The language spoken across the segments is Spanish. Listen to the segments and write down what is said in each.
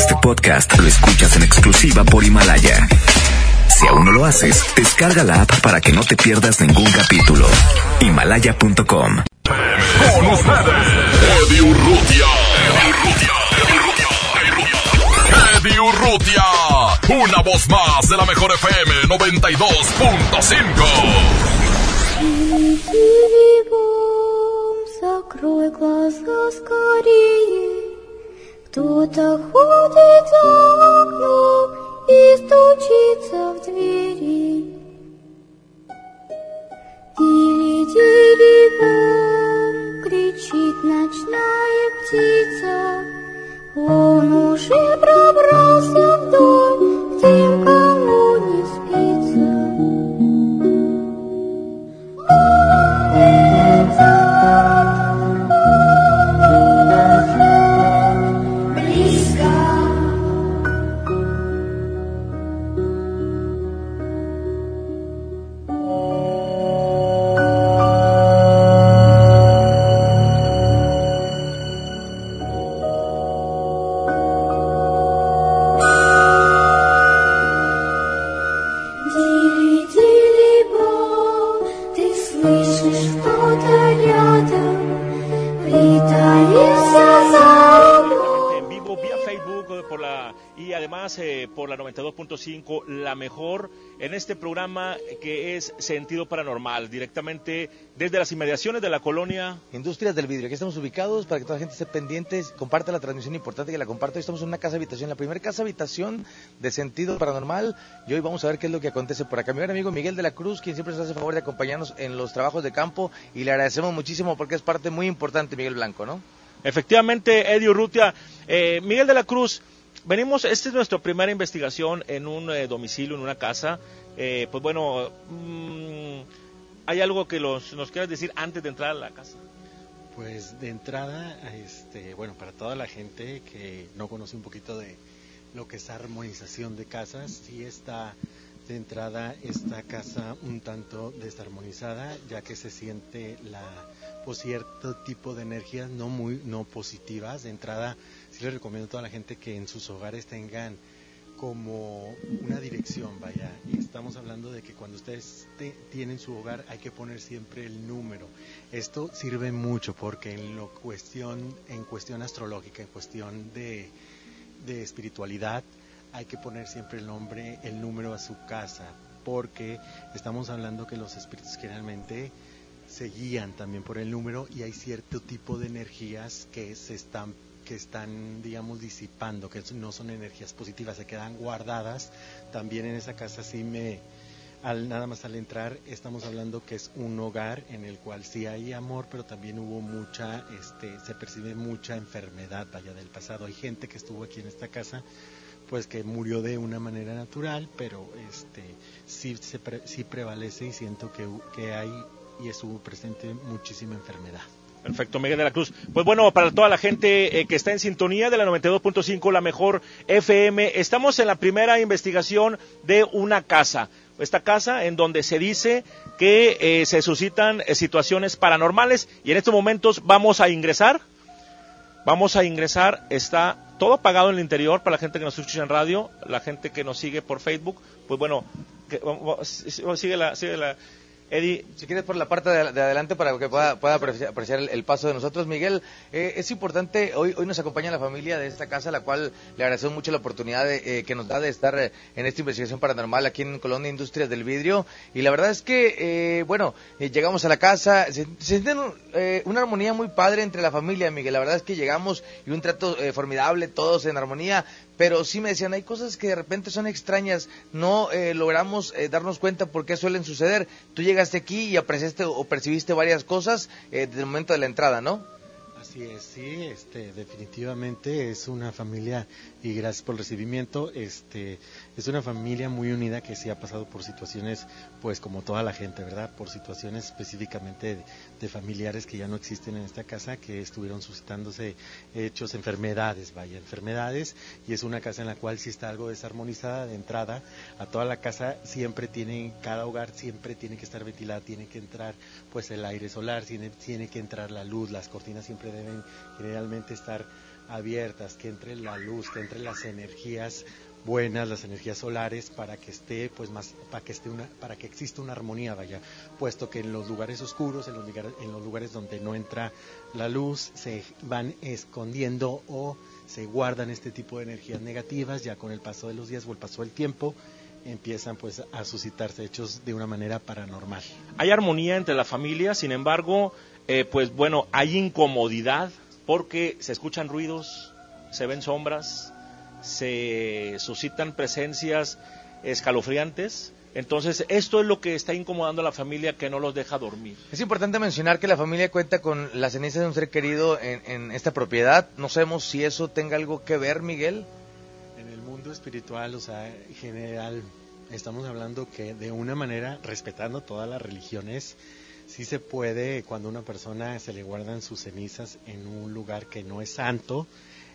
Este podcast lo escuchas en exclusiva por Himalaya. Si aún no lo haces, descarga la app para que no te pierdas ningún capítulo. Himalaya.com. Con ustedes, Eddie Urrutia. Eddie Urrutia. Una voz más de la mejor FM 92.5. Кто-то ходит за окном и стучится в двери. Дили-дили-бом, кричит ночная птица. Он уже пробрался в дом слышу что-то рядом, притаился. Por la y además eh, por la 92.5 la mejor en este programa que es Sentido Paranormal directamente desde las inmediaciones de la colonia Industrias del Vidrio, aquí estamos ubicados para que toda la gente esté pendiente, comparte la transmisión importante que la comparta. Hoy estamos en una casa habitación, la primera casa habitación de sentido paranormal. Y hoy vamos a ver qué es lo que acontece por acá. Mi gran amigo Miguel de la Cruz, quien siempre nos hace favor de acompañarnos en los trabajos de campo y le agradecemos muchísimo porque es parte muy importante, Miguel Blanco, ¿no? Efectivamente, Eddie Urrutia. Eh, Miguel de la Cruz, venimos, esta es nuestra primera investigación en un eh, domicilio, en una casa. Eh, pues bueno, mm, ¿hay algo que los, nos quieras decir antes de entrar a la casa? Pues de entrada, este, bueno, para toda la gente que no conoce un poquito de lo que es armonización de casas, sí está de entrada esta casa un tanto desarmonizada, ya que se siente la pues, cierto tipo de energías no muy no positivas. De entrada, les recomiendo a toda la gente que en sus hogares tengan como una dirección, vaya. Y estamos hablando de que cuando ustedes te- tienen su hogar hay que poner siempre el número. Esto sirve mucho porque en lo cuestión, en cuestión astrológica, en cuestión de, de espiritualidad, hay que poner siempre el nombre, el número a su casa, porque estamos hablando que los espíritus generalmente se guían también por el número y hay cierto tipo de energías que se están que están digamos disipando que no son energías positivas se quedan guardadas también en esa casa sí me al nada más al entrar estamos hablando que es un hogar en el cual sí hay amor pero también hubo mucha este se percibe mucha enfermedad vaya del pasado hay gente que estuvo aquí en esta casa pues que murió de una manera natural, pero este sí, se pre- sí prevalece y siento que, que hay y estuvo presente muchísima enfermedad. Perfecto, Miguel de la Cruz. Pues bueno, para toda la gente eh, que está en sintonía de la 92.5, la mejor FM, estamos en la primera investigación de una casa. Esta casa en donde se dice que eh, se suscitan eh, situaciones paranormales y en estos momentos vamos a ingresar. Vamos a ingresar, está todo apagado en el interior para la gente que nos escucha en radio, la gente que nos sigue por Facebook. Pues bueno, sigue la, sigue la, Eddie, Si quieres por la parte de, de adelante para que pueda, pueda apreciar, el, paso de nosotros. Miguel, eh, es importante, hoy, hoy nos acompaña la familia de esta casa, la cual le agradecemos mucho la oportunidad de, eh, que nos da de estar eh, en esta investigación paranormal aquí en Colonia Industrias del Vidrio. Y la verdad es que, eh, bueno, eh, llegamos a la casa, se, se siente eh, una armonía muy padre entre la familia, Miguel. La verdad es que llegamos y un trato formidable, todos en armonía. Pero sí me decían, hay cosas que de repente son extrañas, no eh, logramos eh, darnos cuenta por qué suelen suceder. Tú llegaste aquí y apreciaste o percibiste varias cosas eh, desde el momento de la entrada, ¿no? Así es, sí, este, definitivamente es una familia y gracias por el recibimiento, este, es una familia muy unida que sí ha pasado por situaciones, pues como toda la gente, ¿verdad? Por situaciones específicamente de, familiares que ya no existen en esta casa, que estuvieron suscitándose hechos, enfermedades, vaya, enfermedades, y es una casa en la cual sí está algo desarmonizada de entrada, a toda la casa siempre tiene, cada hogar siempre tiene que estar ventilada, tiene que entrar pues el aire solar, tiene, tiene que entrar la luz, las cortinas siempre deben generalmente estar abiertas, que entre la luz, que entre las energías buenas, las energías solares, para que esté, pues más, para que esté una, para que exista una armonía, vaya, puesto que en los lugares oscuros, en los lugares, en los lugares donde no entra la luz, se van escondiendo o se guardan este tipo de energías negativas, ya con el paso de los días o el paso del tiempo, empiezan pues a suscitarse hechos de una manera paranormal. Hay armonía entre la familia, sin embargo, eh, pues bueno, hay incomodidad porque se escuchan ruidos, se ven sombras, se suscitan presencias escalofriantes. Entonces, esto es lo que está incomodando a la familia que no los deja dormir. Es importante mencionar que la familia cuenta con las cenizas de un ser querido en, en esta propiedad. No sabemos si eso tenga algo que ver, Miguel. En el mundo espiritual, o sea, en general, estamos hablando que de una manera, respetando todas las religiones, sí se puede, cuando una persona se le guardan sus cenizas en un lugar que no es santo,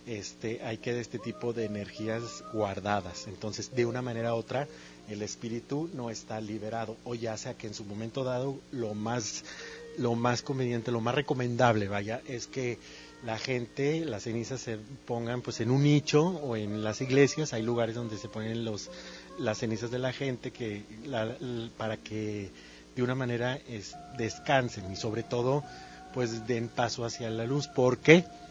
este, hay que de este tipo de energías guardadas. Entonces, de una manera u otra, el espíritu no está liberado, o ya sea que en su momento dado lo más, lo más conveniente, lo más recomendable, vaya, es que la gente, las cenizas se pongan pues en un nicho o en las iglesias, hay lugares donde se ponen los, las cenizas de la gente que, la- para que de una manera es, descansen y sobre todo pues den paso hacia la luz. ¿Por qué? Porque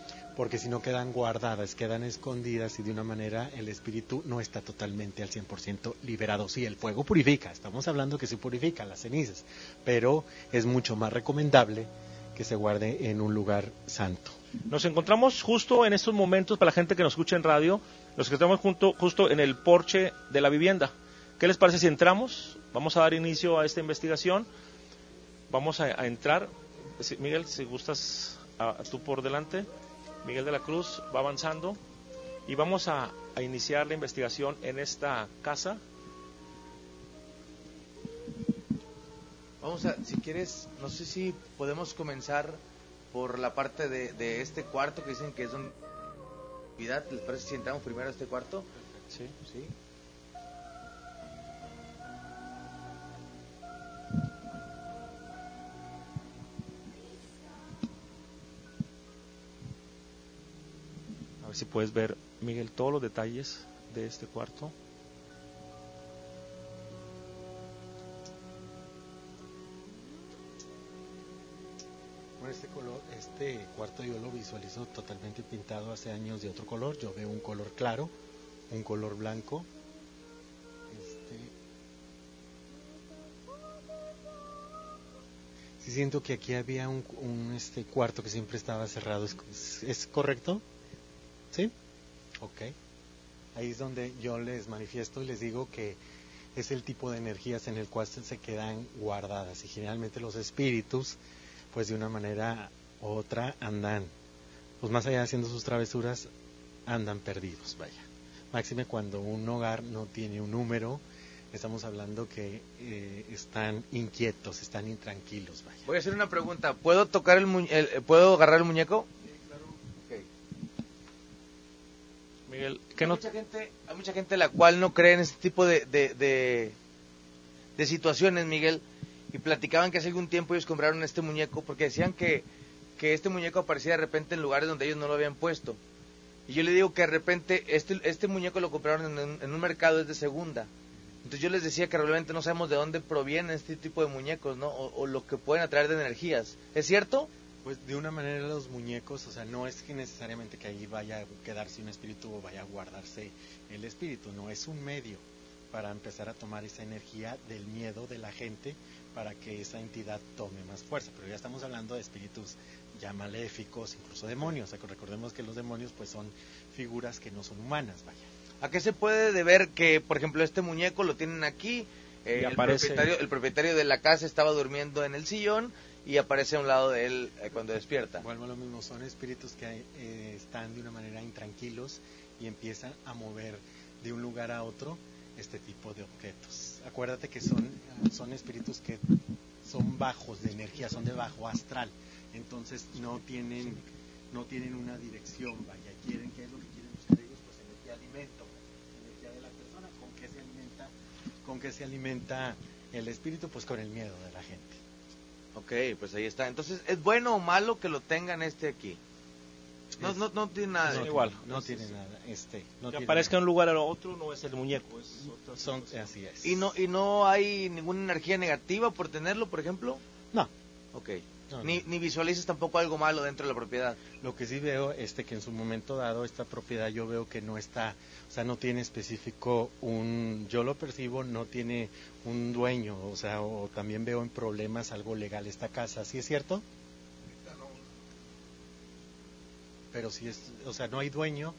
si no quedan guardadas, quedan escondidas y de una manera el espíritu no está totalmente al 100% liberado. Sí, el fuego purifica, estamos hablando que se purifica las cenizas, pero es mucho más recomendable que se guarde en un lugar santo. Nos encontramos justo en estos momentos, para la gente que nos escucha en radio, los que estamos junto, justo en el porche de la vivienda. ¿Qué les parece si entramos? Vamos a dar inicio a esta investigación. Vamos a, entrar. Sí, Miguel, si gustas, tú por delante. Miguel de la Cruz va avanzando y vamos a, a iniciar la investigación en esta casa. Vamos a, si quieres, no sé si podemos comenzar por la parte de, de este cuarto que dicen que es un... ¿Les parece si entramos primero a este cuarto? Sí. Sí. Puedes ver, Miguel, todos los detalles de este cuarto. Este color, este cuarto yo lo visualizo totalmente pintado hace años de otro color. Yo veo un color claro, un color blanco. Este, siento que aquí había un, un, este cuarto que siempre estaba cerrado. ¿Es, es correcto? ¿Sí? Ok. Ahí es donde yo les manifiesto y les digo que es el tipo de energías en el cual se quedan guardadas y generalmente los espíritus pues de una manera u otra andan, pues más allá de haciendo sus travesuras, andan perdidos, vaya. Máxime cuando un hogar no tiene un número, estamos hablando que eh, están inquietos, están intranquilos, vaya. Voy a hacer una pregunta. ¿Puedo tocar el, mu- el- ¿Puedo agarrar el muñeco? Ok. Miguel, ¿qué hay, no, mucha gente, hay mucha gente la cual no cree en este tipo de, de, de, de situaciones, Miguel. Y platicaban que hace algún tiempo ellos compraron este muñeco porque decían que, que este muñeco aparecía de repente en lugares donde ellos no lo habían puesto. Y yo le digo que de repente este, este muñeco lo compraron en, un- en un mercado es de segunda. Entonces yo les decía que realmente no sabemos de dónde provienen este tipo de muñecos, ¿no? O, o lo que pueden atraer de energías. ¿Es cierto? Pues de una manera los muñecos, o sea, no es que necesariamente que ahí vaya a quedarse un espíritu o vaya a guardarse el espíritu, no es un medio para empezar a tomar esa energía del miedo de la gente para que esa entidad tome más fuerza. Pero ya estamos hablando de espíritus ya maléficos, incluso demonios. O sea, que recordemos que los demonios pues son figuras que no son humanas, vaya. ¿A qué se puede deber que, por ejemplo, este muñeco lo tienen aquí? eh, Y el, propietario, el propietario de la casa estaba durmiendo en el sillón y aparece a un lado de él eh, cuando despierta. Vuelvo a lo mismo, son espíritus que eh, están de una manera intranquilos y empiezan a mover de un lugar a otro este tipo de objetos. Acuérdate que son, son espíritus que son bajos de energía, son de bajo astral, entonces no tienen, no tienen una dirección, vaya, quieren, ¿qué es lo que quieren buscar ellos? Pues energía alimento, energía de la persona, ¿con qué se alimenta? ¿Con qué se alimenta el espíritu? Pues con el miedo de la gente. Ok, pues ahí está. Entonces, ¿es bueno o malo que lo tengan este aquí? No, no, no tiene nada de... No, igual. No tiene nada. Este, no que tiene aparezca en nada. un lugar a otro no es el muñeco, es otra Son, cosa. así es. ¿Y no, ¿Y no hay ninguna energía negativa por tenerlo, por ejemplo? No. Ok. No, Ni, no. ni visualizas tampoco algo malo dentro de la propiedad. Lo que sí veo es que en su momento dado esta propiedad yo veo que no está, o sea, no tiene específico un, yo lo percibo, no tiene un dueño, o sea, o también veo en problemas algo legal esta casa, ¿sí es cierto? Pero si es, o sea, no hay dueño.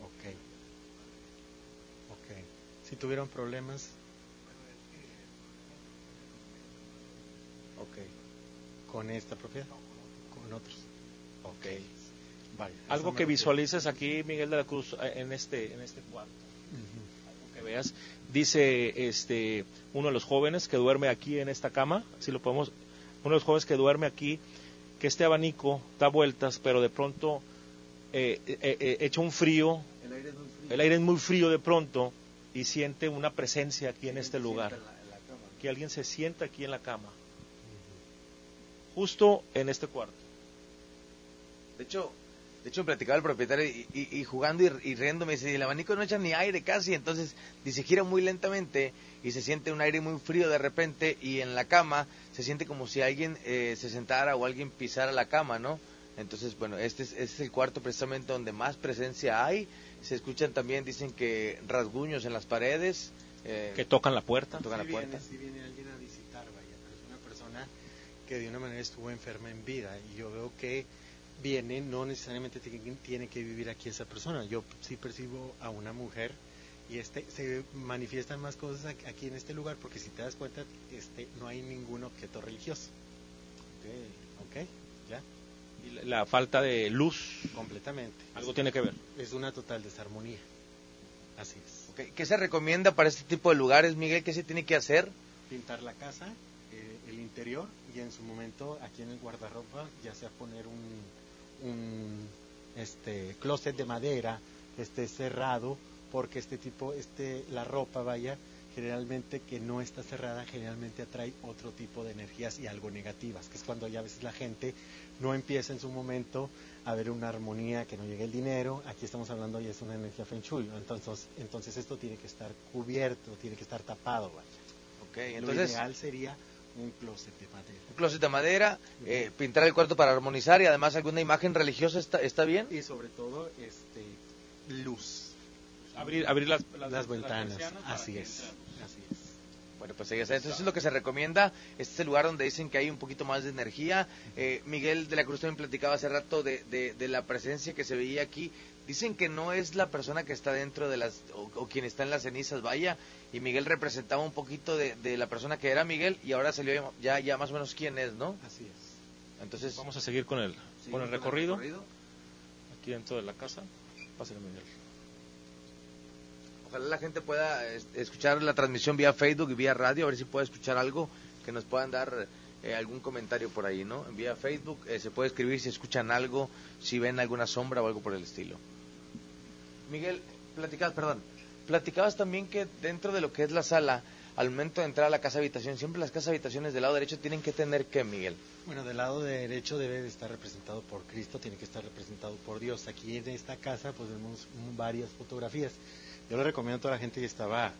Ok. Ok. Si tuvieron problemas. Ok. ¿Con esta propiedad? Con otros. Ok. Vale. Algo que visualices aquí, Miguel de la Cruz, eh, en este, en este cuarto. Algo que veas. Dice este uno de los jóvenes que duerme aquí en esta cama, si lo podemos, uno de los jóvenes que duerme aquí, que este abanico da vueltas, pero de pronto eh, eh, eh, echa un frío, el aire es muy frío de pronto y siente una presencia aquí en este lugar, que alguien se sienta aquí en la cama, justo en este cuarto. De hecho, de hecho platicaba el propietario y, y- y jugando y, y riendo me dice, el abanico no echa ni aire casi, entonces dice, gira muy lentamente y se siente un aire muy frío de repente y en la cama se siente como si alguien eh, se sentara o alguien pisara la cama, ¿no? Entonces, bueno, este es, este es el cuarto precisamente donde más presencia hay. Se escuchan también, dicen que rasguños en las paredes. eh, Que tocan la puerta. tocan la puerta. Viene, sí viene alguien a visitar, vaya, pero es una persona que de una manera estuvo enferma en vida y yo veo que viene, no necesariamente tiene, que vivir aquí esa persona. Yo sí percibo a una mujer y este se manifiestan más cosas aquí- en este lugar porque si te das cuenta, este no hay ningún objeto religioso. ¿Ok? ¿Ya? Y la- la falta de luz, Completamente. algo tiene que ver. Es una total desarmonía. Así es. Ok, ¿Qué se recomienda para este tipo de lugares, Miguel? ¿Qué se tiene que hacer? pintar la casa, eh, el interior y en su momento aquí en el guardarropa ya sea poner un, un este closet de madera que esté cerrado porque este tipo este la ropa vaya generalmente que no está cerrada generalmente atrae otro tipo de energías y algo negativas que es cuando ya a veces la gente no empieza en su momento a ver una armonía que no llegue el dinero aquí estamos hablando y es una energía feng shui ¿no? entonces entonces esto tiene que estar cubierto tiene que estar tapado vaya Ok, lo entonces, ideal sería un closet de madera. un closet de madera, eh, pintar el cuarto para armonizar y además alguna imagen religiosa está, está bien. Y sobre todo, este, luz. Abrir, abrir las, Las, ventanas. persianas para Así es. Así es. Bueno, pues ahí está. Entonces es lo que se recomienda. Este es el lugar donde dicen que hay un poquito más de energía. Eh, Miguel de la Cruz también platicaba hace rato de, de- de la presencia que se veía aquí. Dicen que no es la persona que está dentro de las, o, o quien está en las cenizas, vaya. Y Miguel representaba un poquito de, de la persona que era Miguel y ahora salió ya, ya más o menos quién es, ¿no? Así es. Entonces, Vamos a seguir con el, con el recorrido aquí dentro de la casa. Pásale, Miguel. Ojalá la gente pueda es- escuchar la transmisión vía Facebook y vía radio, a ver si puede escuchar algo, que nos puedan dar eh, algún comentario por ahí, ¿no? Vía Facebook eh, se puede escribir si escuchan algo, si ven alguna sombra o algo por el estilo. Miguel, platicabas, perdón, platicabas también que dentro de lo que es la sala, al momento de entrar a la casa habitación, siempre las casas habitaciones del lado derecho tienen que tener qué, Miguel. Bueno, del lado derecho debe de estar representado por Cristo, tiene que estar representado por Dios. Aquí en esta casa pues vemos varias fotografías. Yo le recomiendo a toda la gente que estaba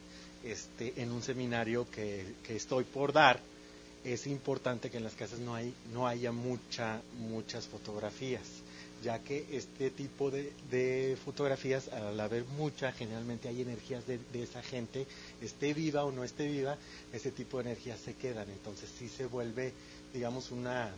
este, en un seminario que, que estoy por dar, es importante que en las casas no, hay, no haya mucha, muchas fotografías, ya que este tipo de, de fotografías, al haber mucha, generalmente hay energías de esa gente, esté viva o no esté viva, ese tipo de energías se quedan, entonces sí se vuelve, digamos, una,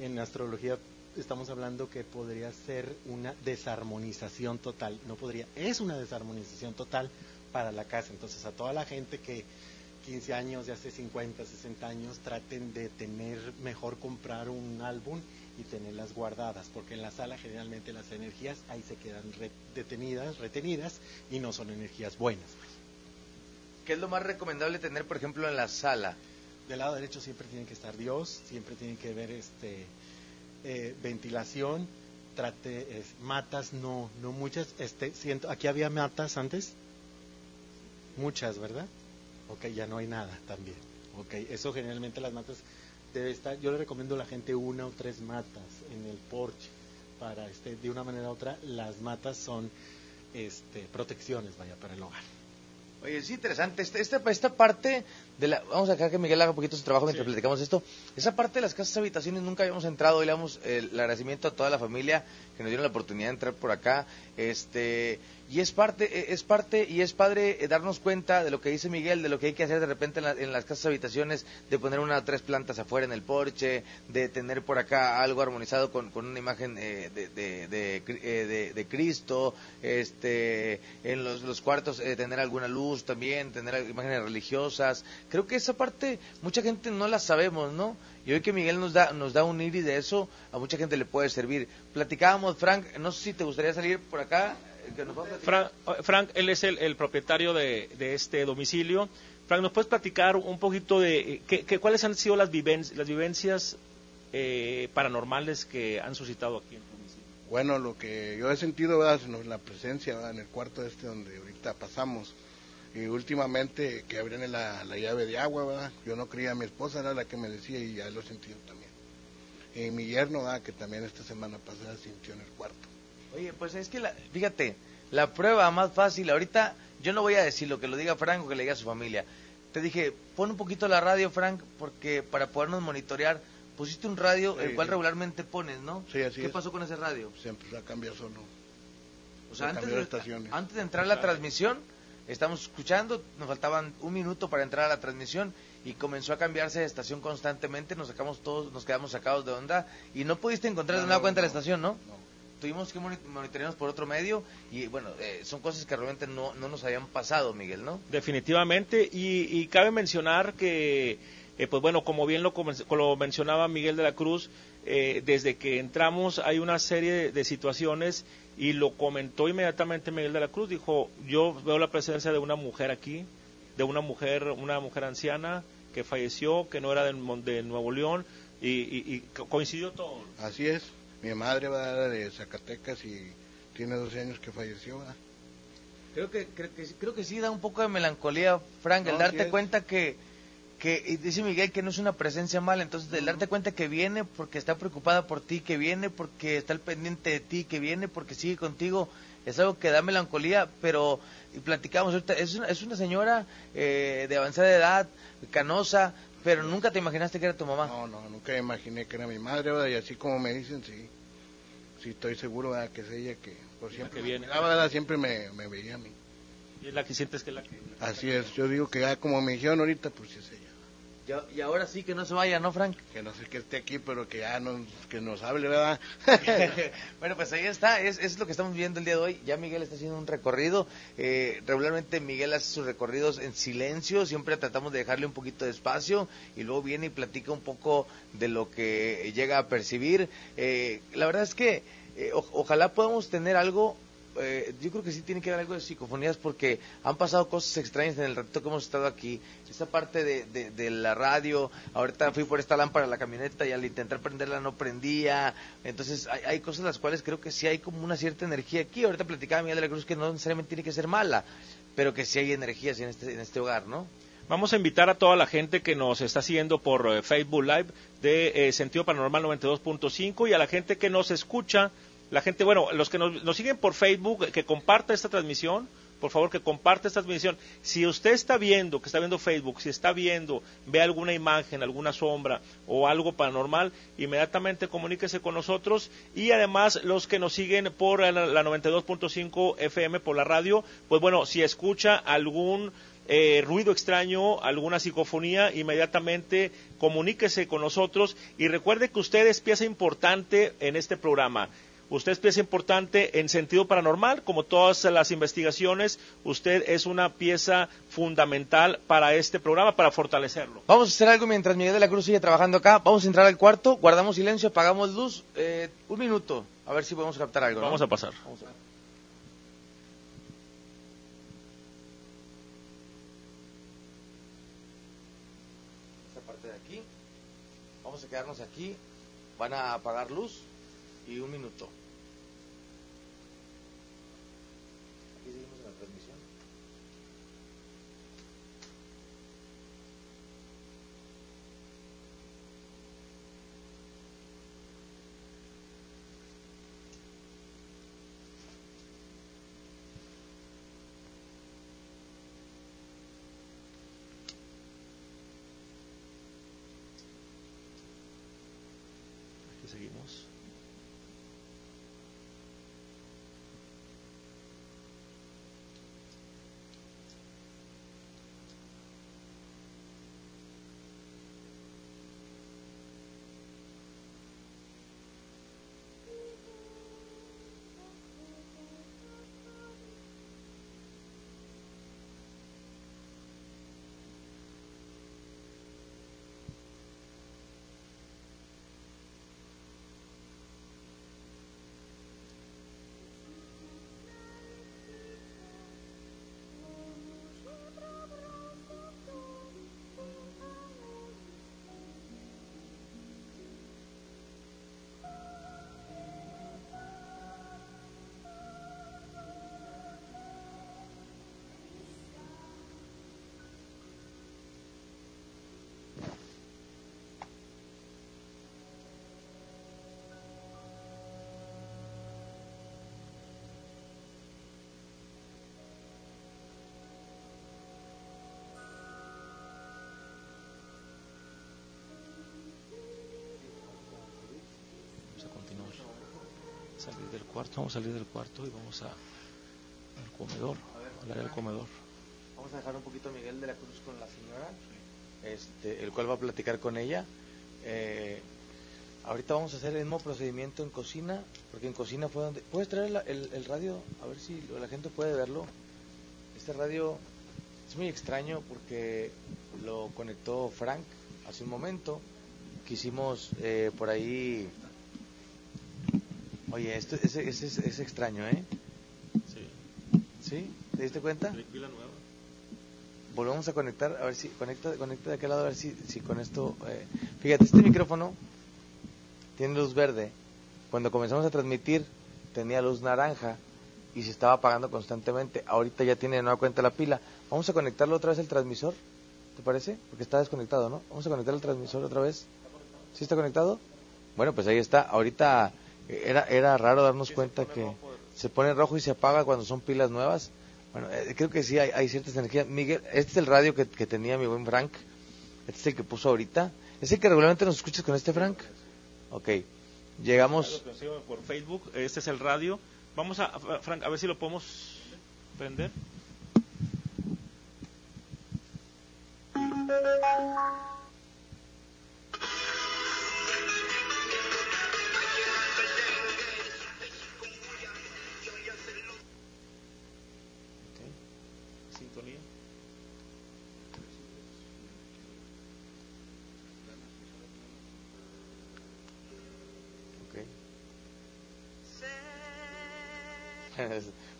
en astrología estamos hablando que podría ser una desarmonización total, no podría, es una desarmonización total para la casa, entonces a toda la gente que 15 años, de hace 50, 60 años, traten de tener, mejor comprar un álbum y tenerlas guardadas, porque en la sala generalmente las energías ahí se quedan re- detenidas, retenidas y no son energías buenas. ¿Qué es lo más recomendable tener, por ejemplo, en la sala? Del lado derecho siempre tiene que estar Dios, siempre tiene que ver este eh, ventilación, trate es, matas, no, no muchas. Este, siento, aquí había matas antes, muchas, ¿verdad? Ok, ya no hay nada también. Ok, eso generalmente las matas debe estar. Yo le recomiendo a la gente una o tres matas en el porche para este, de una manera u otra, las matas son este, protecciones, vaya, para el hogar. Oye, es interesante. Esta, esta, esta parte de la. Vamos a dejar que Miguel haga un poquito su trabajo mientras platicamos esto. Esa parte de las casas habitaciones nunca habíamos entrado. Hoy le damos el, el agradecimiento a toda la familia que nos dieron la oportunidad de entrar por acá. Este. Y es parte, eh, es parte y es padre eh, darnos cuenta de lo que dice Miguel, de lo que hay que hacer de repente en, la- en las casas habitaciones, de poner una o tres plantas afuera en el porche, de tener por acá algo armonizado con, una imagen eh, de, eh, de- de Cristo, este, en los, los cuartos eh, tener alguna luz también, tener imágenes religiosas. Creo que esa parte mucha gente no la sabemos, ¿no? Y hoy que Miguel nos da, nos da un iris de eso, a mucha gente le puede servir. Platicábamos, Frank, no sé si te gustaría salir por acá. Eh, que nos va a platicar. Frank, Frank, él es el, el propietario de, de este domicilio. Frank, ¿nos puedes platicar un poquito de eh, qué, qué- cuáles han sido las, viven- las vivencias eh, paranormales que han suscitado aquí en tu domicilio? Bueno, lo que yo he sentido, ¿verdad? sino la presencia ¿verdad? en el cuarto este donde ahorita pasamos. Y últimamente que abren la, la llave de agua, ¿verdad? Yo no creía a mi esposa, era la que me decía y ya lo he sentido también. Y mi yerno, ¿verdad? que también esta semana pasada sintió en el cuarto. Oye, pues es que, la, fíjate, la prueba más fácil, ahorita yo no voy a decir lo que lo diga Frank o que le diga a su familia. Te dije, pon un poquito la radio, Frank, porque para podernos monitorear, pusiste un radio, Sí, el cual sí. regularmente pones, ¿no? Sí, así ¿Qué es. pasó con ese radio? Se empezó a cambiar solo. O sea, Se antes de, estaciones. antes de entrar a la transmisión, estamos escuchando, nos faltaban un minuto para entrar a la transmisión y comenzó a cambiarse de estación constantemente, nos sacamos todos, nos quedamos sacados de onda y no pudiste encontrar de No, nueva no, cuenta la estación, ¿no? No. Tuvimos que moni- monitorearnos por otro medio y bueno, eh, son cosas que realmente no, no nos habían pasado, Miguel, ¿no? Definitivamente, y, y cabe mencionar que, eh, pues bueno, como bien lo, lo mencionaba Miguel de la Cruz, eh, desde que entramos hay una serie de, de situaciones y lo comentó inmediatamente Miguel de la Cruz, dijo, yo veo la presencia de una mujer aquí, de una mujer, una mujer anciana que falleció, que no era de, Mon- de Nuevo León, y, y- y co- coincidió todo. Así es. Mi madre va era de Zacatecas y tiene 12 años que falleció. ¿verdad? Creo que, creo que, creo que sí da un poco de melancolía, Frank, el darte sí cuenta que, que, y dice Miguel que no es una presencia mala, entonces el darte cuenta que viene porque está preocupada por ti, que viene porque está al pendiente de ti, que viene porque sigue contigo, es algo que da melancolía, pero y platicamos ahorita, es una, es una señora eh, de avanzada edad, canosa, pero nunca te imaginaste que era tu mamá. No, no, nunca imaginé que era mi madre, ¿verdad? y así como me dicen, sí, sí estoy seguro ¿verdad? que es ella que por siempre que me viene. miraba, ¿verdad? siempre me, me veía a mí. Y es la que sientes que es la que... Así es, yo digo que ya como me dijeron ahorita, pues sí es ella. Ya- y ahora sí que no se vaya, ¿no, Frank? Que no sé que esté aquí, pero que ya nos, que nos hable, ¿verdad? bueno, pues ahí está, es, es lo que estamos viendo el día de hoy. Ya Miguel está haciendo un recorrido. Eh, regularmente Miguel hace sus recorridos en silencio, siempre tratamos de dejarle un poquito de espacio y luego viene y platica un poco de lo que llega a percibir. Eh, la verdad es que eh, o- ojalá podamos tener algo. Eh, yo creo que sí tiene que haber algo de psicofonías porque han pasado cosas extrañas en el ratito que hemos estado aquí. Esta parte de, de- de la radio, ahorita fui por esta lámpara a la camioneta y al intentar prenderla no prendía. Entonces hay, cosas las cuales creo que sí hay como una cierta energía aquí. Ahorita platicaba Miguel de la Cruz que no necesariamente tiene que ser mala, pero que sí hay energías en este, en este hogar, ¿no? Vamos a invitar a toda la gente que nos está siguiendo por eh, Facebook Live de eh, Sentido Paranormal 92.5 y a la gente que nos escucha, la gente, bueno, los que nos, nos siguen por Facebook, que comparta esta transmisión, por favor que comparta esta transmisión. Si usted está viendo, que está viendo Facebook, si está viendo, ve alguna imagen, alguna sombra o algo paranormal, inmediatamente comuníquese con nosotros y además los que nos siguen por la, la 92.5 FM por la radio, pues bueno, si escucha algún eh, ruido extraño, alguna psicofonía, inmediatamente comuníquese con nosotros y recuerde que usted es pieza importante en este programa. Usted es pieza importante en sentido paranormal, como todas las investigaciones, usted es una pieza fundamental para este programa, para fortalecerlo. Vamos a hacer algo mientras Miguel de la Cruz sigue trabajando acá. Vamos a entrar al cuarto, guardamos silencio, apagamos luz. Eh, un minuto, a ver si podemos captar algo. ¿no? Vamos a pasar. Vamos a ver. Esta parte de aquí. Vamos a quedarnos aquí. Van a apagar luz y un minuto. Aquí seguimos en la transmisión. seguimos. Salir del cuarto, vamos a salir del cuarto y vamos a al comedor, al área del comedor. Vamos a dejar un poquito a Miguel de la Cruz con la señora, este, el cual va a platicar con ella. Eh, ahorita vamos a hacer el mismo procedimiento en cocina, porque en cocina fue donde... ¿Puedes traer la- el, el radio? A ver si la gente puede verlo. Este radio es muy extraño porque lo conectó Frank hace un momento. Quisimos eh, por ahí... Oye, esto es, es, es- es extraño, ¿eh? Sí. ¿Sí? ¿Te diste cuenta? Pila nueva. Volvemos a conectar, a ver si conecta, conecta de aquel lado, a ver si, si con esto... eh, Fíjate, este micrófono tiene luz verde. Cuando comenzamos a transmitir tenía luz naranja y se estaba apagando constantemente. Ahorita ya tiene de nueva cuenta la pila. Vamos a conectarlo otra vez el transmisor, ¿te parece? Porque está desconectado, ¿no? Vamos a conectar el transmisor otra vez. ¿Sí está conectado? Bueno, pues ahí está. Ahorita era, era raro darnos cuenta que se pone rojo y se apaga cuando son pilas nuevas. Bueno, eh, creo que sí hay, ciertas energías. Miguel, este es el radio que, que tenía mi buen Frank. Este es el que puso ahorita. ¿Es el que regularmente nos escuchas con este Frank? Ok. Llegamos. Por Facebook, este es el radio. Vamos a- Frank, a ver si lo podemos prender.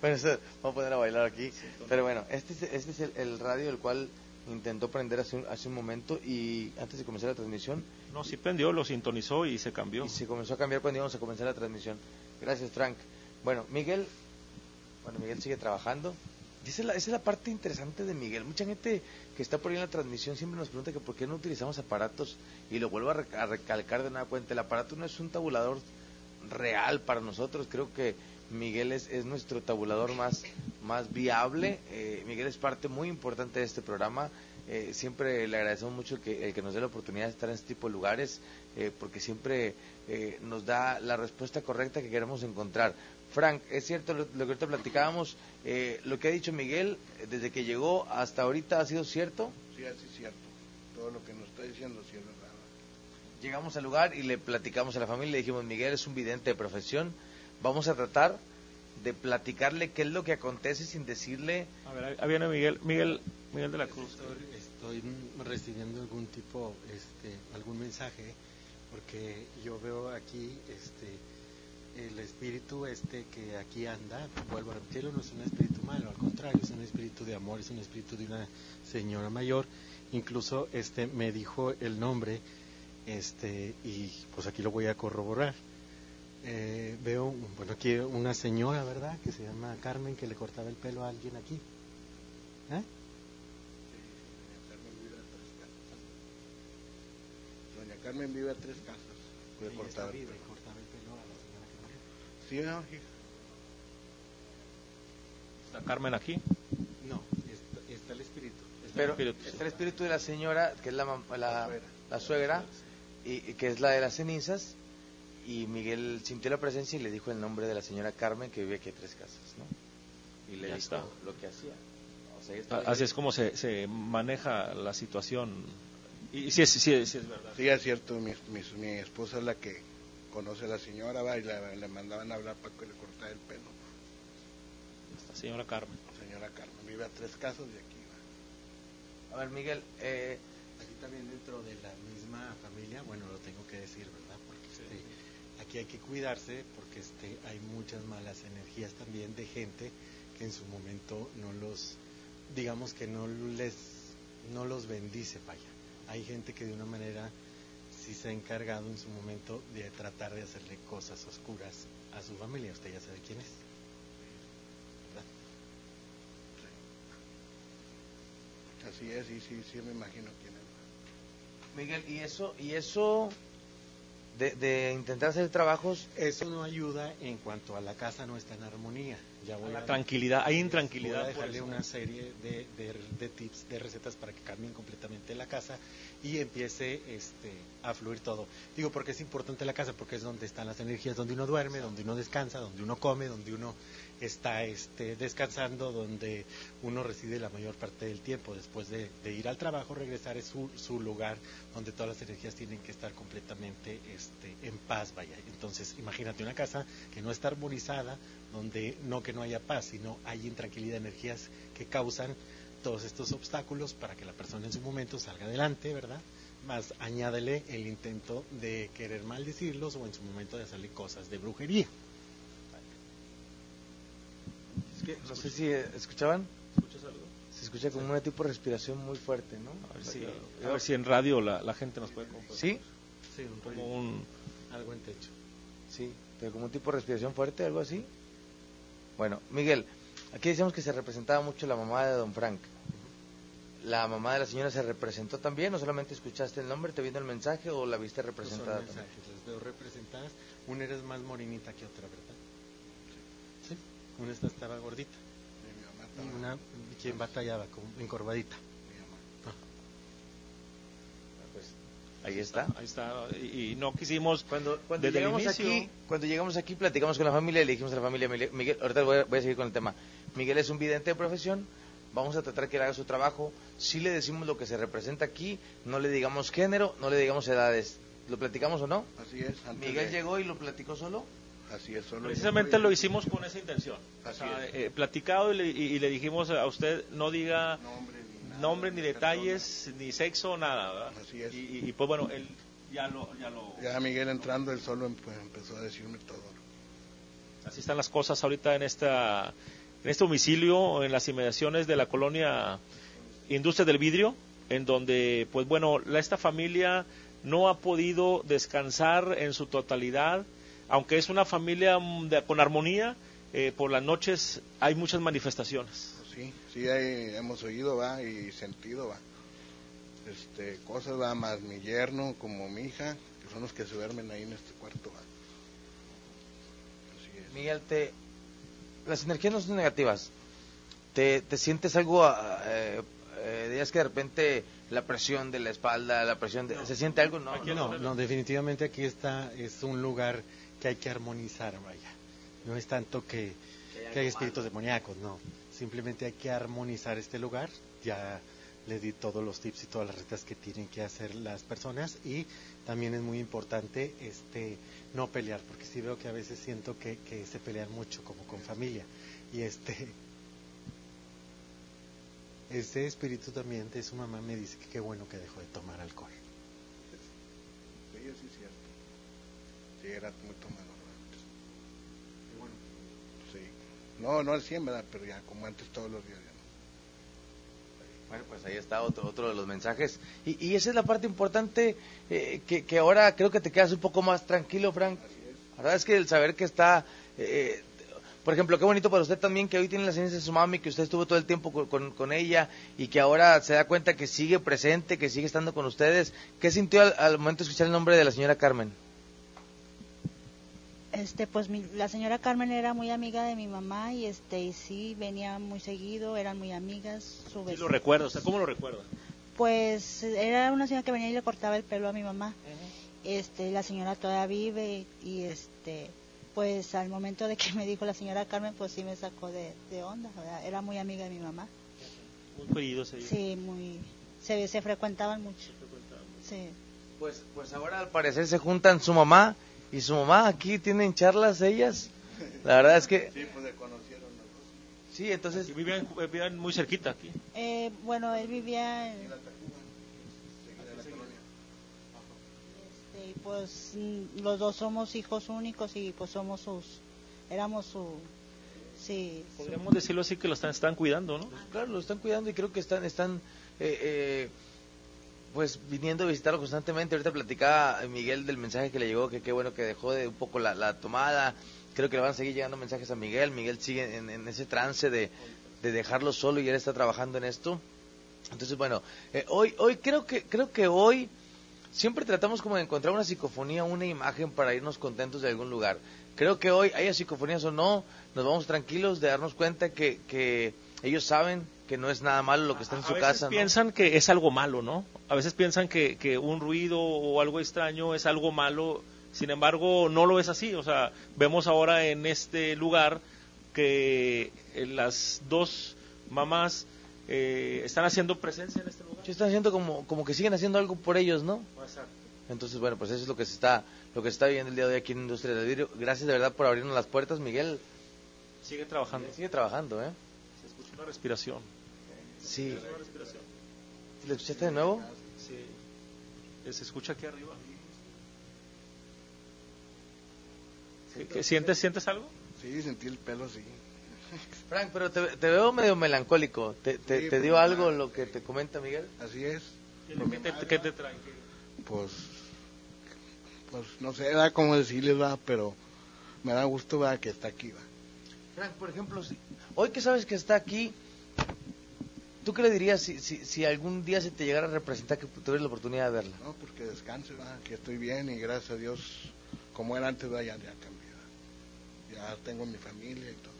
Bueno, eso, vamos a poner a bailar aquí. Pero bueno, este es, este es el, el radio el cual intentó prender hace un, hace un momento y antes de comenzar la transmisión No, sí prendió, lo sintonizó y se cambió. y se comenzó a cambiar cuando íbamos a comenzar la transmisión. Gracias, Frank. Bueno, Miguel, bueno, Miguel sigue trabajando. Y esa es, la, esa es la parte interesante de Miguel. Mucha gente que está por ahí en la transmisión siempre nos pregunta que por qué no utilizamos aparatos y lo vuelvo a, rec- a recalcar de nueva cuenta. El aparato no es un tabulador real para nosotros. Creo que Miguel es, es nuestro tabulador más, más viable. Eh, Miguel es parte muy importante de este programa. Eh, siempre le agradecemos mucho que, el que nos dé la oportunidad de estar en este tipo de lugares, eh, porque siempre eh, nos da la respuesta correcta que queremos encontrar. Frank, es cierto lo, lo que ahorita platicábamos, eh, lo que ha dicho Miguel desde que llegó hasta ahorita ha sido cierto. Sí, así es cierto. Todo lo que nos está diciendo sí es verdad. Llegamos al lugar y le platicamos a la familia, le dijimos, Miguel es un vidente de profesión, vamos a tratar de platicarle qué es lo que acontece sin decirle A ver, ahí viene Miguel, Miguel, Miguel de la Cruz. Estoy, estoy recibiendo algún tipo, este, algún mensaje, porque yo veo aquí, este, el espíritu este que aquí anda, vuelvo a repetirlo, no es un espíritu malo, al contrario, es un espíritu de amor, es un espíritu de una señora mayor. Incluso este me dijo el nombre, este, y pues aquí lo voy a corroborar. Eh, veo, bueno, aquí una señora, ¿verdad? Que se llama Carmen, que le cortaba el pelo a alguien aquí. ¿Eh? Doña Carmen vive a tres casas. Le cortaba está el pelo. cortaba el pelo a la señora que murió. Sí, hija. Está Carmen aquí. No, está, está el espíritu. Pero espíritu. está el espíritu de la señora, que es la, la, La suegra. la suegra, y, y que es la de las cenizas, y Miguel sintió la presencia y le dijo el nombre de la señora Carmen que vive aquí a tres casas, ¿no? Y le Ya dijo está. lo que hacía. O sea, Así es como se, se maneja la situación. Y sí es, sí es, sí es verdad. Sí, es cierto, mi, mi, mi esposa es la que conoce a la señora, va, y la- le mandaban a hablar para que le cortara el pelo. Esta señora Carmen. Señora Carmen, vive a tres casas de aquí, va. A ver, Miguel, eh, Aquí también dentro de la misma familia, bueno, lo tengo que decir, ¿verdad? Aquí hay que cuidarse porque este, hay muchas malas energías también de gente que en su momento no los, digamos que no les, no los bendice, vaya. Hay gente que de una manera sí se ha encargado en su momento de tratar de hacerle cosas oscuras a su familia. Usted ya sabe quién es. ¿verdad? Así es, sí, sí, sí, me imagino quién es. Miguel, y eso, y eso de, de intentar hacer trabajos, Eso no ayuda en cuanto a la casa no está en armonía. Ya voy La a- tranquilidad, hay Voy intranquilidad. a por dejarle una serie de, de- de tips, de recetas para que cambien completamente la casa y empiece este, a fluir todo. Digo, porque es importante la casa, porque es donde están las energías, donde uno duerme, donde uno descansa, donde uno come, donde uno está este, descansando, donde uno reside la mayor parte del tiempo. Después de, de ir al trabajo, regresar es su, su lugar donde todas las energías tienen que estar completamente este, en paz, vaya. Entonces, imagínate una casa que no está armonizada, donde no que no haya paz, sino hay intranquilidad, energías que causan todos estos obstáculos para que la persona en su momento salga adelante, ¿verdad? Más añádele el intento de querer maldecirlos o en su momento de hacerle cosas de brujería. es que, no sé si eh, escuchaban, ¿Escuchas algo? se escucha como un tipo de respiración muy fuerte, ¿no? A ver si, Yo- a ver si en radio la, la gente nos puede compartir. ¿Sí? Sí, un Como un... algo en techo. Sí, pero como un tipo de respiración fuerte, algo así. Bueno, Miguel, aquí decíamos que se representaba mucho la mamá de don Frank. ¿La mamá de la señora se representó también o solamente escuchaste el nombre, te vino el mensaje o la viste son representada también? mensajes, las veo representadas. Una eres más morenita que otra, ¿verdad? Sí. Una esta estaba gordita Sí, mi mamá y estaba- una quien batallaba, como encorvadita. mi mamá. Pues, ahí está. Ahí está. Y, y no quisimos... Cuando, cuando Desde el llegamos inicio- aquí, cuando llegamos aquí platicamos con la familia y le dijimos a la familia, Miguel, Miguel, ahorita voy a, voy a seguir con el tema. Miguel es un vidente de profesión, vamos a tratar que él haga su trabajo. Si le decimos lo que se representa aquí, no le digamos género, no le digamos edades. ¿Lo platicamos o no? Así es, Miguel de- llegó y lo platicó solo. Así es, solo Precisamente lo hicimos con esa intención. O sea, es. eh, platicado y le, y- y le dijimos a usted no diga nada, nombre ni detalles, ni sexo, nada. ¿verdad? Así es. Y, pues bueno, él ya lo... Ya lo Ya Miguel entrando, él solo pues, empezó a decirme todo. Así están las cosas ahorita en esta en este domicilio en las inmediaciones de la colonia Industria del Vidrio, en donde pues bueno, la- esta familia no ha podido descansar en su totalidad, aunque es una familia mm, de- con armonía, eh, por las noches hay muchas manifestaciones. Sí, sí hay- hemos oído, va, y sentido, va. Este, cosas, va, más mi yerno como mi hija, que son los que se duermen ahí en este cuarto, va. Así es. Miguel, te, las energías no son negativas. ¿Te, te sientes algo, ah, eh, eh, dirías que de repente la presión de la espalda, la presión de... ¿Se siente algo? No, Aquí no. No, no, definitivamente aquí está, es un lugar que hay que armonizar, vaya. No es tanto que, que hay espíritus demoníacos, no. Simplemente hay que armonizar este lugar. Ya le di todos los tips y todas las recetas que tienen que hacer las personas y también es muy importante este no pelear, porque sí veo que a veces siento que, se pelean mucho como con familia y este ese espíritu también de su mamá me dice que qué bueno que dejó de tomar alcohol. Sí, sí, cierto. Sí, muy tomador antes. Sí. No, no al 100, ¿verdad? Pero ya como antes todos los días. ya no. Bueno, pues ahí está otro, otro de los mensajes. Y, y esa es la parte importante eh, que, que ahora creo que te quedas un poco más tranquilo, Frank. La verdad es que el saber que está... eh, por ejemplo, qué bonito para usted también que hoy tiene la ciencia de su mami, que usted estuvo todo el tiempo con, con- con ella y que ahora se da cuenta que sigue presente, que sigue estando con ustedes. ¿Qué sintió al, al momento de escuchar el nombre de la señora Carmen? Este, pues mi- la señora Carmen era muy amiga de mi mamá y este, y sí venía muy seguido, eran muy amigas. Su Sí vec- lo recuerdo, o sea, ¿cómo lo recuerda? Pues era una señora que venía y le cortaba el pelo a mi mamá. este, la señora todavía vive y este, pues al momento de que me dijo la señora Carmen, pues sí me sacó de, de onda, ¿verdad? era muy amiga de mi mamá. Muy queridos ellos. Sí, muy, se, se frecuentaban mucho. Sí. Pues, pues ahora al parecer se juntan su mamá y su mamá aquí tienen charlas ellas. La verdad es que Sí, pues se conocieron sí, entonces Y vivían, vivían muy cerquita aquí. Eh, bueno, él vivía en, este, y pues mm, los dos somos hijos únicos y pues somos sus, éramos su, sí, su- Podríamos decirlo así que lo están, están cuidando, ¿no? Pues claro, lo están cuidando y creo que están, están eh, eh, pues viniendo a visitarlo constantemente. Ahorita platicaba Miguel del mensaje que le llegó, que qué bueno que dejó de un poco la, la tomada. Creo que le van a seguir llegando mensajes a Miguel. Miguel sigue en, ese trance de, de dejarlo solo y él está trabajando en esto. Entonces, bueno, eh, hoy, hoy creo que, creo que hoy siempre tratamos como de encontrar una psicofonía, una imagen para irnos contentos de algún lugar. Creo que hoy, haya psicofonías o no, nos vamos tranquilos de darnos cuenta que, que ellos saben que no es nada malo lo que está en a su veces casa. ¿no? piensan que es algo malo, ¿no? A veces piensan que, que un ruido o algo extraño es algo malo, sin embargo no lo es así. O sea, vemos ahora en este lugar que eh, las dos mamás eh, están haciendo presencia en este lugar. Sí, están haciendo como, como que siguen haciendo algo por ellos, ¿no? Entonces, bueno, pues eso es lo que se está, lo que se está viendo el día de hoy aquí en Industria del Vidrio. Gracias de verdad por abrirnos las puertas, Miguel. Sigue trabajando. Sigue trabajando, ¿eh? Se escucha una respiración. Sí. ¿Le escuchaste de nuevo? Sí. Se escucha aquí arriba. ¿Qué- qué- sientes, ¿Sientes algo? Sí, sentí el pelo así. Frank, pero te, te veo medio melancólico. ¿Te, te, Sí, te pues, dio algo lo que te comenta Miguel? Así es. ¿Qué, te, qué te trae? Pues, pues no sé ¿verdad? cómo decirles, ¿verdad? pero me da gusto ¿verdad? que está aquí. ¿verdad? Frank, por ejemplo, si- hoy que sabes que está aquí, ¿tú qué le dirías si, si, si algún día se te llegara a representar que tuvieras la oportunidad de verla? No, pues que descanse, ¿verdad? que estoy bien y gracias a Dios, como era antes, ¿verdad? ya, ya cambié. ¿verdad? Ya tengo mi familia y todo.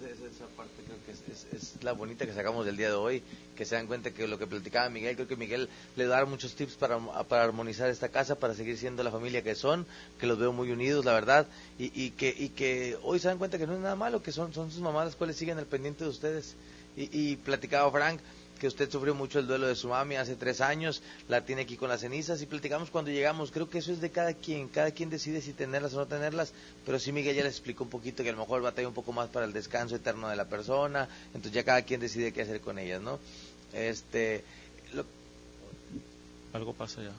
Esa, esa- esa parte creo que es, es- es la bonita que sacamos del día de hoy, que se dan cuenta que lo que platicaba Miguel, creo que Miguel le da muchos tips para, para armonizar esta casa, para seguir siendo la familia que son, que los veo muy unidos, la verdad, y, y que, y que hoy se dan cuenta que no es nada malo, que son, son sus mamás las cuales siguen al pendiente de ustedes. Y, y platicaba Frank que usted sufrió mucho el duelo de su mami hace tres años, la tiene aquí con las cenizas y platicamos cuando llegamos, creo que eso es de cada quien, cada quien decide si tenerlas o no tenerlas, pero sí Miguel ya les explicó un poquito que a lo mejor batalla un poco más para el descanso eterno de la persona, entonces ya cada quien decide qué hacer con ellas, ¿no? Este, lo- Algo pasa ya.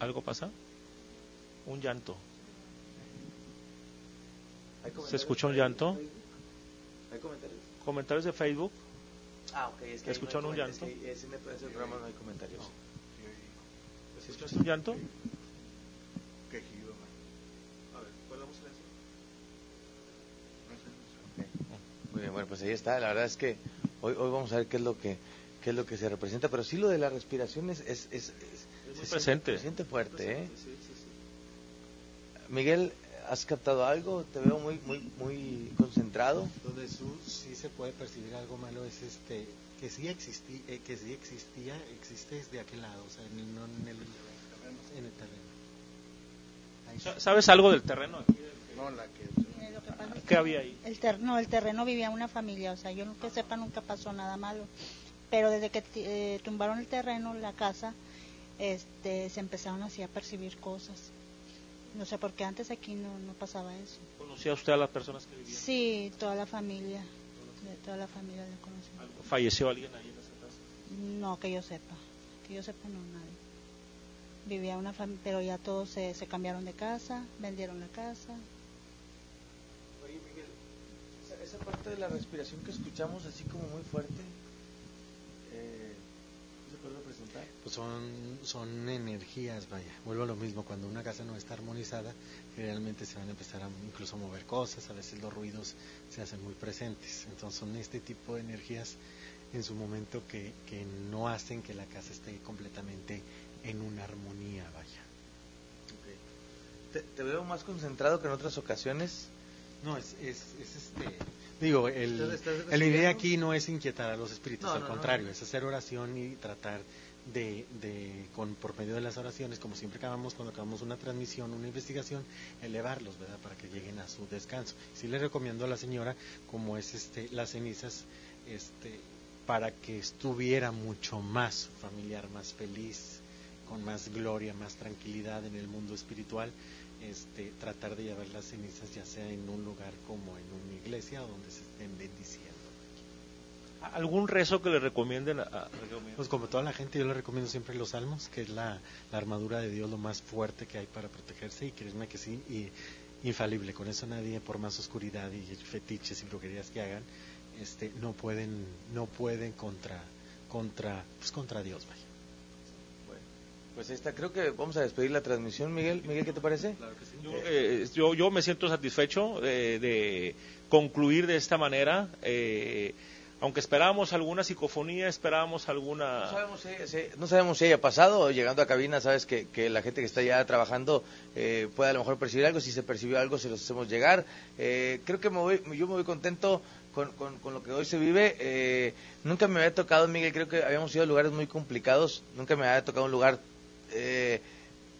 ¿Algo pasa? Un llanto. ¿Se escucha un llanto? ¿Hay comentarios? ¿Comentarios de Facebook? Ah, ok, es que ¿Escucharon un llanto? Es que ese, ese programa no hay comentarios. ¿Se escucha un llanto? A ver, ponemos silencio. Muy bien, bueno, pues ahí está. La verdad es que hoy, hoy vamos a ver qué es lo que qué es lo que se representa, pero sí lo de la respiración es es, es, es- muy se siente- presente. se siente fuerte, ¿eh? Sí, sí, sí. Miguel, ¿has captado algo? Te veo muy muy muy concentrado. Lo de su sí se puede percibir algo malo es este que sí existía, que sí existía, existe desde aquel lado, o sea, en- no en el, en el terreno. ¿Sabes algo del terreno? aquí? No, la que... Eh, es ¿Qué había ahí? El ter- no, el terreno vivía una familia, o sea, yo que sepa nunca pasó nada malo. Pero desde que eh, tumbaron el terreno, la casa, este, se empezaron así a percibir cosas. No sé, porque antes aquí no, no pasaba eso. ¿Conocía usted a las personas que vivían? Sí, toda la familia, de toda la familia la conocí. ¿Falleció alguien ahí en esa casa? No, que yo sepa, que yo sepa no, nadie. Vivía una familia, pero ya todos se, se cambiaron de casa, vendieron la casa. Oye, Miguel, esa, esa parte de la respiración que escuchamos así como muy fuerte, eh, ¿se puede representar? Pues son, son energías, vaya. Vuelvo a lo mismo, cuando una casa no está armonizada, realmente se van a empezar a incluso a mover cosas, a veces los ruidos se hacen muy presentes. Entonces son este tipo de energías en su momento que, que no hacen que la casa esté completamente en una armonía, vaya. Te, te veo más concentrado que en otras ocasiones. No, es, es, es este... Digo, el, ¿Estás- estás el aquí no es inquietar a los espíritus, No, al no, no. contrario, es hacer oración y tratar de, de con, por medio de las oraciones, como siempre acabamos cuando acabamos una transmisión, una investigación, elevarlos, ¿verdad? Para que lleguen a su descanso. Sí le recomiendo a la señora, como es este, las cenizas, este, para que estuviera mucho más familiar, más feliz, con más gloria, más tranquilidad en el mundo espiritual, este, tratar de llevar las cenizas ya sea en un lugar como en una iglesia donde se estén bendiciendo. ¿Algún rezo que le recomienden? A, Pues como toda la gente, yo le recomiendo siempre los salmos, que es la, la armadura de Dios lo más fuerte que hay para protegerse, y créeme que sí, y infalible. Con eso nadie, por más oscuridad y fetiches y brujerías que hagan, este, no pueden, no pueden contra, contra, pues contra Dios, vaya. Pues está, creo que vamos a despedir la transmisión, Miguel. Miguel, ¿qué te parece? Yo, eh, yo, yo me siento satisfecho de concluir de esta manera. eh, aunque esperábamos alguna psicofonía, esperábamos No alguna... sabemos, si, si- no sabemos si haya pasado, llegando a cabina, sabes que, que la gente que está ya trabajando eh, puede a lo mejor percibir algo, si se percibió algo se los hacemos llegar. Eh, creo que me voy, yo me voy contento con, con- con lo que hoy se vive. Eh, nunca me había tocado, Miguel, creo que habíamos ido a lugares muy complicados, nunca me había tocado un lugar eh,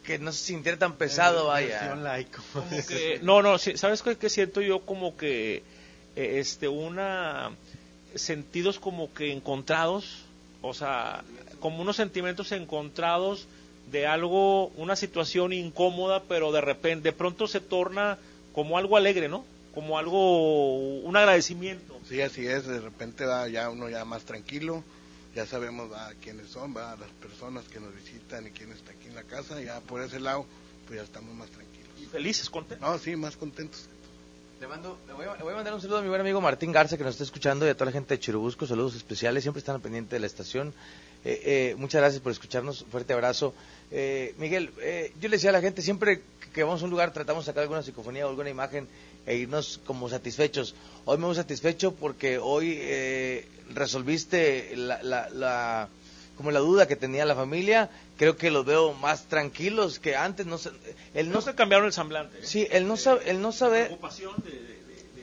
que no se sintiera tan pesado, vaya. Que- no, no, ¿sabes qué, qué siento yo? Como que eh, este una sentidos como que encontrados, o sea, como unos sentimientos encontrados de algo, una situación incómoda, pero de repente, de pronto se torna como algo alegre, ¿no? Como algo, un agradecimiento. Sí, así es, de repente va ya uno ya más tranquilo, ya sabemos va, quiénes son, va, las personas que nos visitan y quién está aquí en la casa, ya por ese lado, pues ya estamos más tranquilos. Y felices, contentos. No, sí, más contentos. Le, mando, le, voy a, le voy a mandar un saludo a mi buen amigo Martín Garza que nos está escuchando y a toda la gente de Chirubusco, saludos especiales, siempre están al pendiente de la estación. Eh, eh, muchas gracias por escucharnos, fuerte abrazo. Eh, Miguel, eh, yo le decía a la gente, siempre que vamos a un lugar tratamos de sacar alguna psicofonía o alguna imagen e irnos como satisfechos. Hoy me voy satisfecho porque hoy eh, resolviste la, la, la- como la duda que tenía la familia, creo que los veo más tranquilos que antes. No, el No no, se cambiaron el semblante. sí, el no, sab- el no saber... preocupación de- de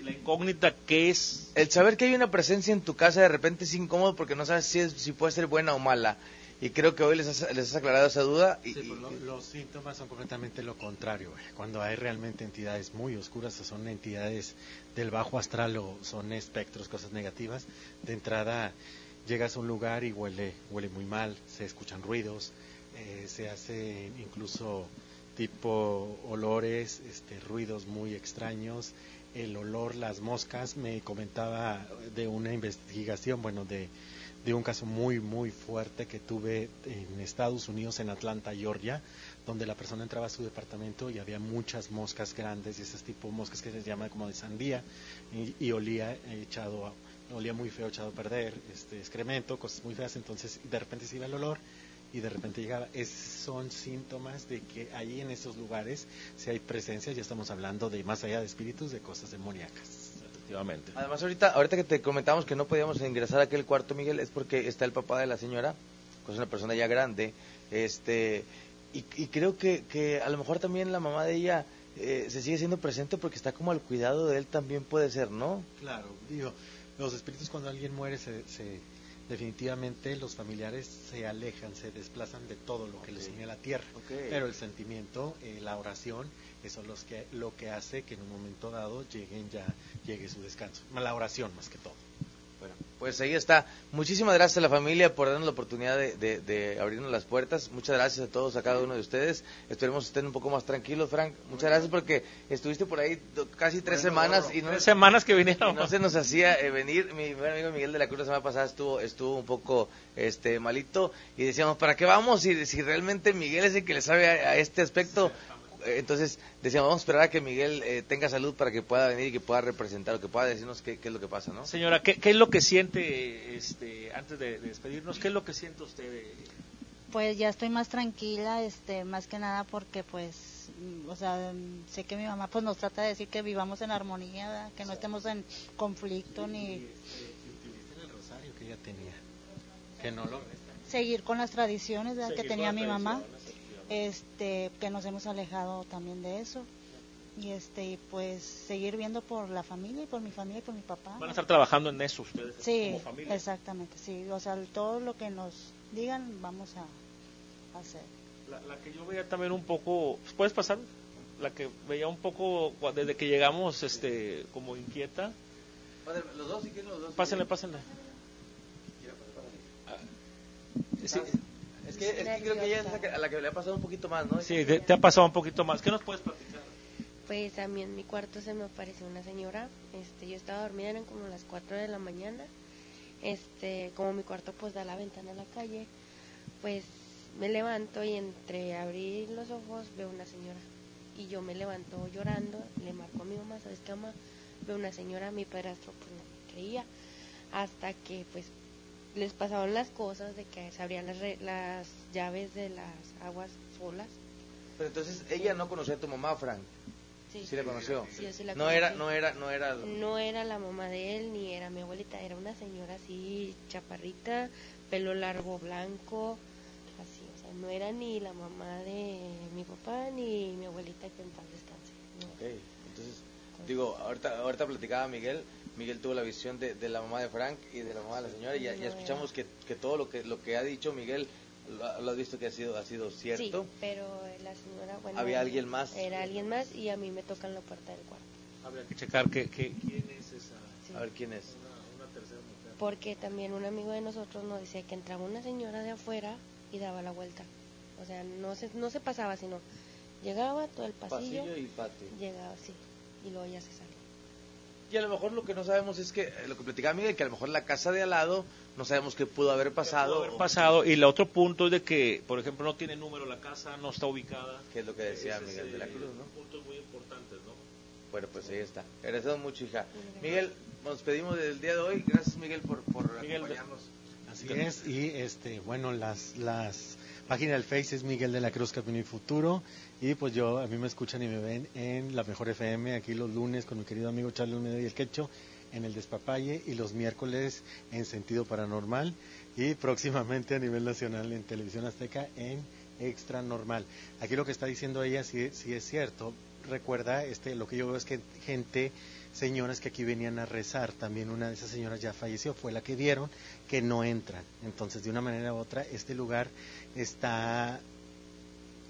la incógnita que es El saber que hay una presencia en tu casa de repente es incómodo porque no sabes si, es, si puede ser buena o mala. Y creo que hoy les has, les has aclarado esa duda. Y, Sí, y- pues lo- los síntomas son completamente lo contrario. Cuando hay realmente entidades muy oscuras, o son entidades del bajo astral o son espectros, cosas negativas, de entrada llegas a un lugar y huele, huele muy mal, se escuchan ruidos, eh, se hacen incluso tipo olores, este, ruidos muy extraños, el olor, las moscas. Me comentaba de una investigación, bueno, de de un caso muy, muy fuerte que tuve en Estados Unidos, en Atlanta, Georgia, donde la persona entraba a su departamento y había muchas moscas grandes, y esas tipo de moscas que se llaman como de sandía, y, olía echado, olía muy feo, echado a perder, este excremento, cosas muy feas, entonces de repente se iba el olor y de repente llegaba. Es, son síntomas de que ahí en esos lugares, si hay presencia, ya estamos hablando de más allá de espíritus, de cosas demoníacas. efectivamente. Además, ahorita, ahorita que te comentamos que no podíamos ingresar a aquel cuarto, Miguel, es porque está el papá de la señora, que es una persona ya grande. este Y, y creo que, que a lo mejor también la mamá de ella eh, se sigue siendo presente porque está como al cuidado de él también puede ser, ¿no? Claro, digo, los espíritus cuando alguien muere, se, se- definitivamente los familiares se alejan, se desplazan de todo lo que les une a la tierra. Pero el sentimiento, eh, la oración, eso es los que, lo que hace que en un momento dado lleguen ya, llegue su descanso. La oración más que todo. Pues ahí está. Muchísimas gracias a la familia por darnos la oportunidad de, de- de abrirnos las puertas. Muchas gracias a todos, a cada uno de ustedes. Esperemos que estén un poco más tranquilos, Frank. Muchas gracias porque estuviste por ahí casi tres semanas y no, Tres semanas que vinieron. no se nos hacía eh, venir. Mi buen amigo Miguel de la Cruz la semana pasada estuvo estuvo un poco este malito y decíamos, ¿para qué vamos? Si, si realmente Miguel es el que le sabe a, a este aspecto. Eh, Entonces decíamos, vamos a esperar a que Miguel eh, tenga salud para que pueda venir y que pueda representar o que pueda decirnos qué, qué es lo que pasa, ¿no? Señora, ¿qué, qué es lo que siente, este, antes de, de despedirnos, qué es lo que siente usted? de- Pues ya estoy más tranquila, este, más que nada porque pues, mm, o sea, mm, sé que mi mamá pues nos trata de decir que vivamos en armonía, ¿verdad? que no estemos en conflicto ni Utilice el rosario que ella tenía. Que no lo seguir con las tradiciones ¿verdad? que tenía mi mamá, tradiciones, este, que nos hemos alejado también de eso y este, y pues seguir viendo por la familia y por mi familia y por mi papá. Van a estar trabajando en eso ustedes Sí, como familia. exactamente, sí, o sea, todo lo que nos digan, vamos a hacer. La, la que yo veía también un poco, ¿puedes pasar? La que veía un poco desde que llegamos, este, como inquieta. Los dos, si quieren los dos. Pásenle, pásenle. Ah, Sí, que, es que creo que ella es la que- a la que le ha pasado un poquito más, ¿no? sí, te, te ha pasado un poquito más. ¿Qué nos puedes platicar? Pues a mí en mi cuarto se me apareció una señora, este, yo estaba dormida, eran como las 4 de la mañana, este, como mi cuarto pues da la ventana a la calle, pues me levanto y entre abrir los ojos veo una señora y yo me levanto llorando, le marco a mi mamá, ¿sabes qué mamá? Veo una señora, mi padrastro pues no me creía, hasta que pues les pasaban las cosas de que se abrían las, re- las llaves de las aguas solas. Pero entonces ella no conocía a tu mamá, Frank. Sí, Sí la conoció. Sí, yo sí la No era, no era, no era. No era la mamá de él, ni era mi abuelita, era una señora así, chaparrita, pelo largo, blanco, así, o sea, no era ni la mamá de mi papá, ni mi abuelita que en paz descanse. no. Ok, entonces, digo, ahorita, ahorita platicaba Miguel, Miguel tuvo la visión de, de la mamá de Frank y de la mamá de la señora y ya, ya escuchamos que, que todo lo que lo que ha dicho Miguel lo, ha- lo has visto que ha sido ha sido cierto. Sí, pero la señora, bueno... ¿Había alguien más? Era alguien más y a mí me tocan la puerta del cuarto. Habría que checar que, que- quién es esa. sí. A ver quién es. Una, una tercera mujer. Porque también un amigo de nosotros nos decía que entraba una señora de afuera y daba la vuelta. O sea, no se, no se pasaba, sino llegaba todo el pasillo, Pasillo y patio. llegaba así y luego ya se salía. Y a lo mejor lo que no sabemos es que, eh, lo que platicaba Miguel, que a lo mejor la casa de al lado, no sabemos qué pudo haber pasado. Pudo haber pasado. Y el otro punto es de que, por ejemplo, no tiene número la casa, no está ubicada. Que es lo que decía Ese es, Miguel de la Cruz, ¿no? Puntos muy importantes, ¿no? Bueno, pues ahí está. Agradecemos mucho, hija. Miguel, nos pedimos del día de hoy. Gracias, Miguel, por, por Miguel, acompañarnos. Así es, y este, bueno, las, las páginas del Face es Miguel de la Cruz Camino y Futuro, y pues yo, a mí me escuchan y me ven en la Mejor FM, aquí los lunes con mi querido amigo Charles Olmedo y el Quecho, en el Despapalle, y los miércoles en Sentido Paranormal, y próximamente a nivel nacional en Televisión Azteca en Extra Normal. Aquí lo que está diciendo ella sí, sí es cierto, recuerda, este, lo que yo veo es que gente señoras que aquí venían a rezar. También una de esas señoras ya falleció, fue la que vieron que no entran. Entonces, de una manera u otra, este lugar está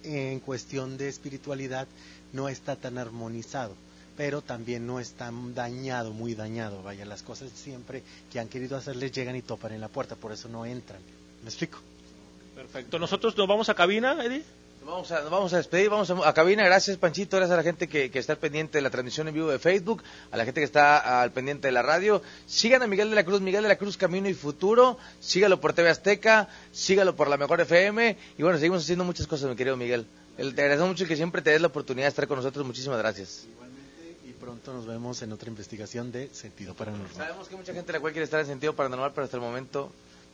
en cuestión de espiritualidad, no está tan armonizado, pero también no está dañado, muy dañado. Vaya, las cosas siempre que han querido hacerles llegan y topan en la puerta, por eso no entran. ¿Me explico? Perfecto. Nosotros nos vamos a cabina, Eddie. Nos vamos, a, vamos a despedir, vamos a, a cabina. Gracias, Panchito. Gracias a la gente que, que está al pendiente de la transmisión en vivo de Facebook, a la gente que está al pendiente de la radio. Sigan a Miguel de la Cruz, Miguel de la Cruz Camino y Futuro. Sígalo por TV Azteca, sígalo por la Mejor FM. Y bueno, seguimos haciendo muchas cosas, mi querido Miguel. El- Te agradecemos mucho que siempre te des la oportunidad de estar con nosotros. Muchísimas gracias. Y pronto nos vemos en otra investigación de Sentido Paranormal. Sabemos que mucha gente la cual quiere estar en sentido paranormal, pero hasta el momento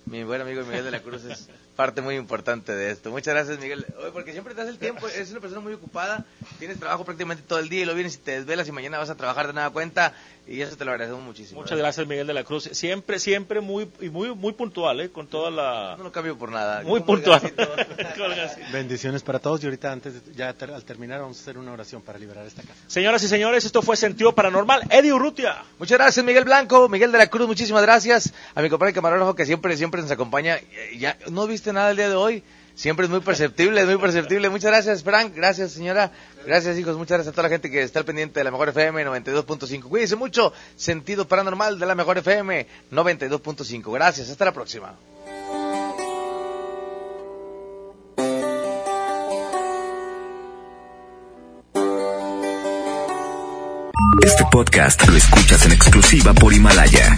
mi buen amigo Miguel de la Cruz es parte muy importante de esto. Muchas gracias, Miguel. Oye, porque siempre te das el tiempo, eres una persona muy ocupada, tienes trabajo prácticamente todo el día y lo vienes y te desvelas y mañana vas a trabajar de nada cuenta y eso te lo agradecemos muchísimo. Muchas gracias, Miguel de la Cruz. Siempre, siempre muy y muy muy puntual, ¿eh? Con toda la... No lo cambio por nada. Muy puntual. Bendiciones para todos y ahorita antes, de- ya ter- al terminar vamos a hacer una oración para liberar esta casa. Señoras y señores, esto fue Sentido Paranormal. Eddie Urrutia. Muchas gracias, Miguel Blanco, Miguel de la Cruz, muchísimas gracias. A mi compadre camarógrafo que siempre, siempre nos acompaña. Ya, ¿No viste nada el día de hoy? Siempre es muy perceptible, es muy perceptible. Muchas gracias, Frank. Gracias, señora. Gracias, hijos. Muchas gracias a toda la gente que está al pendiente de la Mejor FM 92.5. Cuídense mucho. Sentido paranormal de la Mejor FM 92.5. Gracias. Hasta la próxima. Este podcast lo escuchas en exclusiva por Himalaya.